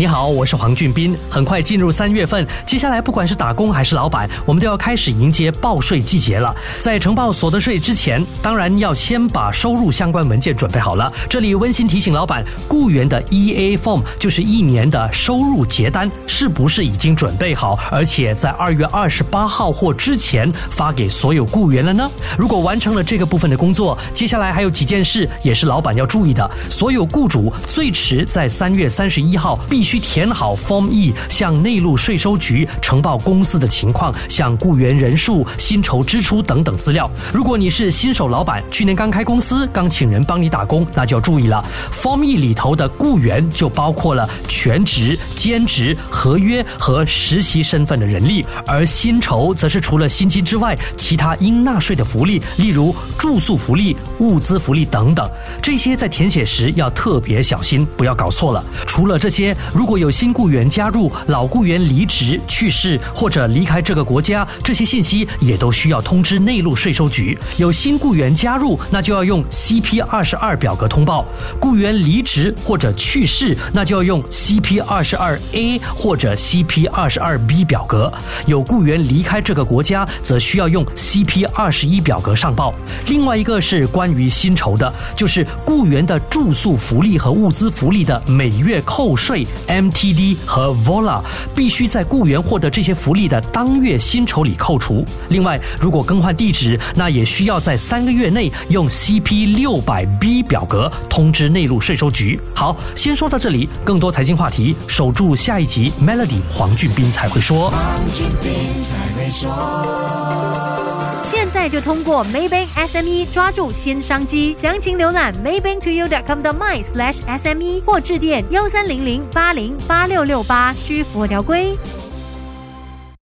你好，我是黄俊斌。很快进入三月份，接下来不管是打工还是老板，我们都要开始迎接报税季节了。在呈报所得税之前，当然要先把收入相关文件准备好了。这里温馨提醒老板，雇员的 EA Form 就是一年的收入结单，是不是已经准备好，而且在二月二十八号或之前发给所有雇员了呢？如果完成了这个部分的工作，接下来还有几件事也是老板要注意的。所有雇主最迟在三月三十一号必须。去填好 Form E，向内陆税收局呈报公司的情况，像雇员人数、薪酬支出等等资料。如果你是新手老板，去年刚开公司，刚请人帮你打工，那就要注意了。Form E 里头的雇员就包括了全职、兼职、合约和实习身份的人力，而薪酬则是除了薪金之外，其他应纳税的福利，例如住宿福利、物资福利等等。这些在填写时要特别小心，不要搞错了。除了这些。如果有新雇员加入、老雇员离职、去世或者离开这个国家，这些信息也都需要通知内陆税收局。有新雇员加入，那就要用 CP 二十二表格通报；雇员离职或者去世，那就要用 CP 二十二 A 或者 CP 二十二 B 表格。有雇员离开这个国家，则需要用 CP 二十一表格上报。另外一个是关于薪酬的，就是雇员的住宿福利和物资福利的每月扣税。MTD 和 Vola 必须在雇员获得这些福利的当月薪酬里扣除。另外，如果更换地址，那也需要在三个月内用 CP 六百 B 表格通知内陆税收局。好，先说到这里，更多财经话题，守住下一集 Melody 黄俊斌才会说。现在就通过 Maybank SME 抓住新商机，详情浏览 maybanktoyou.com 的 my/sme 或致电幺三零零八零八六六八，需符合条规。